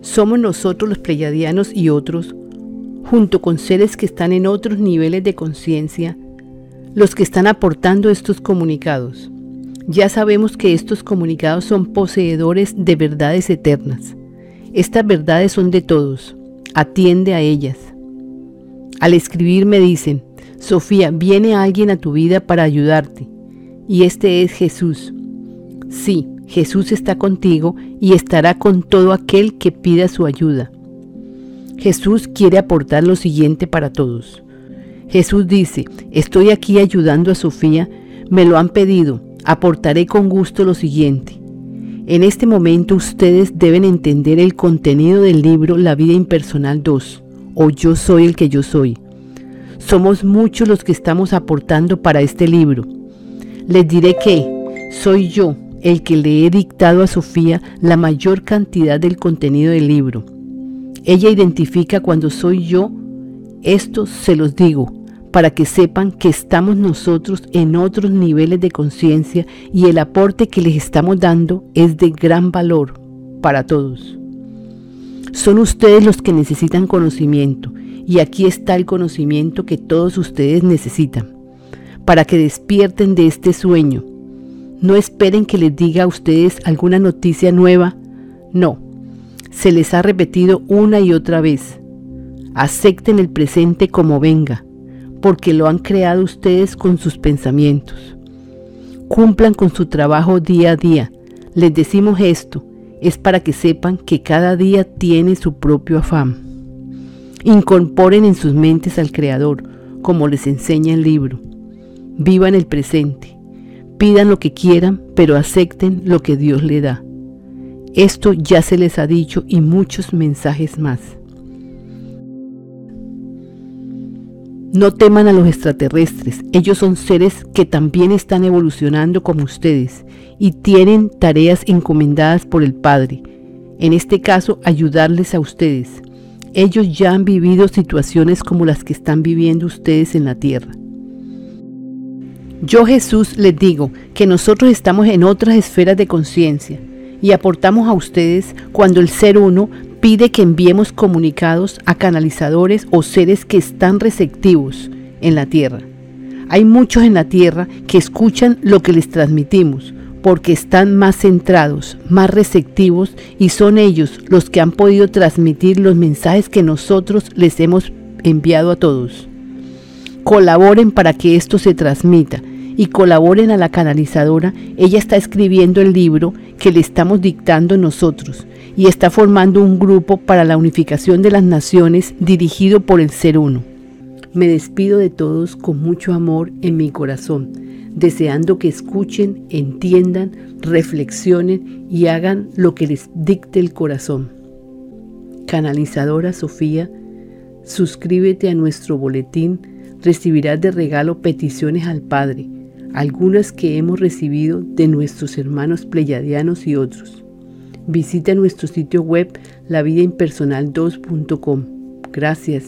Somos nosotros los pleyadianos y otros, junto con seres que están en otros niveles de conciencia, los que están aportando estos comunicados. Ya sabemos que estos comunicados son poseedores de verdades eternas. Estas verdades son de todos. Atiende a ellas. Al escribir me dicen, Sofía, viene alguien a tu vida para ayudarte. Y este es Jesús. Sí, Jesús está contigo y estará con todo aquel que pida su ayuda. Jesús quiere aportar lo siguiente para todos. Jesús dice, estoy aquí ayudando a Sofía, me lo han pedido, aportaré con gusto lo siguiente. En este momento ustedes deben entender el contenido del libro La vida impersonal 2, o Yo soy el que yo soy. Somos muchos los que estamos aportando para este libro. Les diré que soy yo el que le he dictado a Sofía la mayor cantidad del contenido del libro. Ella identifica cuando soy yo, esto se los digo, para que sepan que estamos nosotros en otros niveles de conciencia y el aporte que les estamos dando es de gran valor para todos. Son ustedes los que necesitan conocimiento y aquí está el conocimiento que todos ustedes necesitan para que despierten de este sueño. No esperen que les diga a ustedes alguna noticia nueva. No, se les ha repetido una y otra vez. Acepten el presente como venga porque lo han creado ustedes con sus pensamientos. Cumplan con su trabajo día a día. Les decimos esto, es para que sepan que cada día tiene su propio afán. Incorporen en sus mentes al Creador, como les enseña el libro. Vivan el presente. Pidan lo que quieran, pero acepten lo que Dios le da. Esto ya se les ha dicho y muchos mensajes más. No teman a los extraterrestres, ellos son seres que también están evolucionando como ustedes y tienen tareas encomendadas por el Padre. En este caso, ayudarles a ustedes. Ellos ya han vivido situaciones como las que están viviendo ustedes en la tierra. Yo Jesús les digo que nosotros estamos en otras esferas de conciencia y aportamos a ustedes cuando el ser uno pide que enviemos comunicados a canalizadores o seres que están receptivos en la tierra. Hay muchos en la tierra que escuchan lo que les transmitimos porque están más centrados, más receptivos y son ellos los que han podido transmitir los mensajes que nosotros les hemos enviado a todos. Colaboren para que esto se transmita y colaboren a la canalizadora. Ella está escribiendo el libro que le estamos dictando nosotros y está formando un grupo para la unificación de las naciones dirigido por el Ser Uno. Me despido de todos con mucho amor en mi corazón, deseando que escuchen, entiendan, reflexionen y hagan lo que les dicte el corazón. Canalizadora Sofía, suscríbete a nuestro boletín, recibirás de regalo peticiones al Padre, algunas que hemos recibido de nuestros hermanos pleyadianos y otros. Visita nuestro sitio web lavidaimpersonal2.com. Gracias.